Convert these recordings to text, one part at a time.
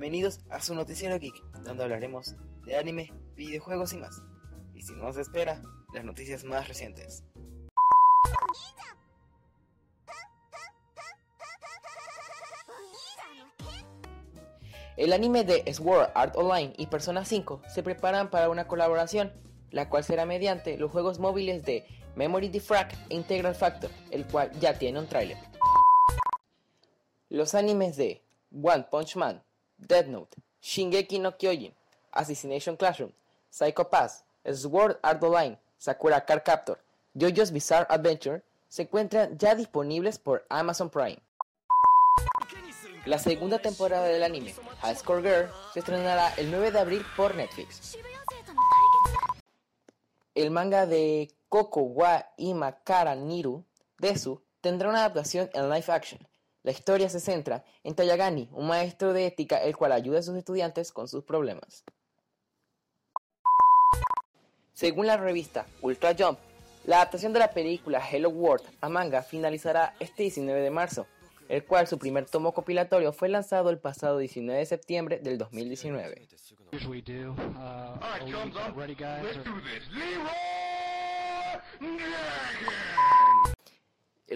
Bienvenidos a su noticiero geek, donde hablaremos de anime, videojuegos y más. Y si no se espera, las noticias más recientes. El anime de Sword Art Online y Persona 5 se preparan para una colaboración, la cual será mediante los juegos móviles de Memory Defrag e Integral Factor, el cual ya tiene un tráiler. Los animes de One Punch Man, Death Note, Shingeki no Kyojin, Assassination Classroom, Psycho Pass, Sword Art Online, Sakura Card Captor, JoJo's Bizarre Adventure se encuentran ya disponibles por Amazon Prime. La segunda temporada del anime, High Score Girl, se estrenará el 9 de abril por Netflix. El manga de Koko wa Imakara Niru, Desu, tendrá una adaptación en live action. La historia se centra en Tayagani, un maestro de ética el cual ayuda a sus estudiantes con sus problemas. Según la revista Ultra Jump, la adaptación de la película Hello World a manga finalizará este 19 de marzo, el cual su primer tomo compilatorio fue lanzado el pasado 19 de septiembre del 2019.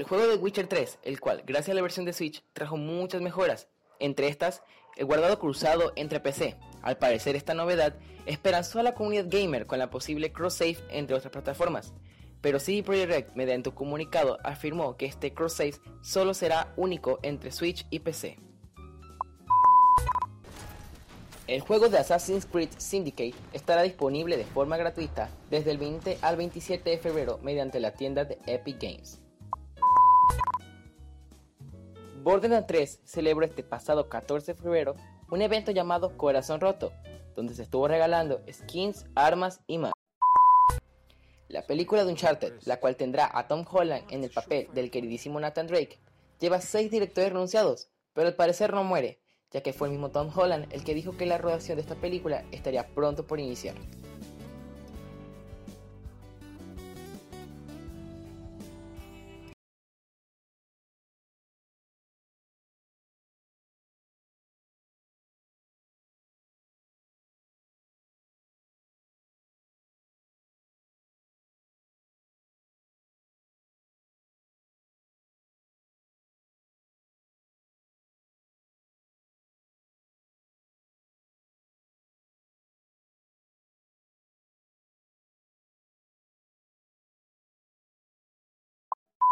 El juego de Witcher 3, el cual, gracias a la versión de Switch, trajo muchas mejoras, entre estas, el guardado cruzado entre PC. Al parecer esta novedad esperanzó a la comunidad gamer con la posible cross-save entre otras plataformas, pero CD Projekt Red, mediante un comunicado, afirmó que este cross-save solo será único entre Switch y PC. El juego de Assassin's Creed Syndicate estará disponible de forma gratuita desde el 20 al 27 de febrero mediante la tienda de Epic Games. Borderlands 3 celebró este pasado 14 de febrero un evento llamado Corazón Roto, donde se estuvo regalando skins, armas y más. La película de Uncharted, la cual tendrá a Tom Holland en el papel del queridísimo Nathan Drake, lleva 6 directores renunciados, pero al parecer no muere, ya que fue el mismo Tom Holland el que dijo que la rodación de esta película estaría pronto por iniciar.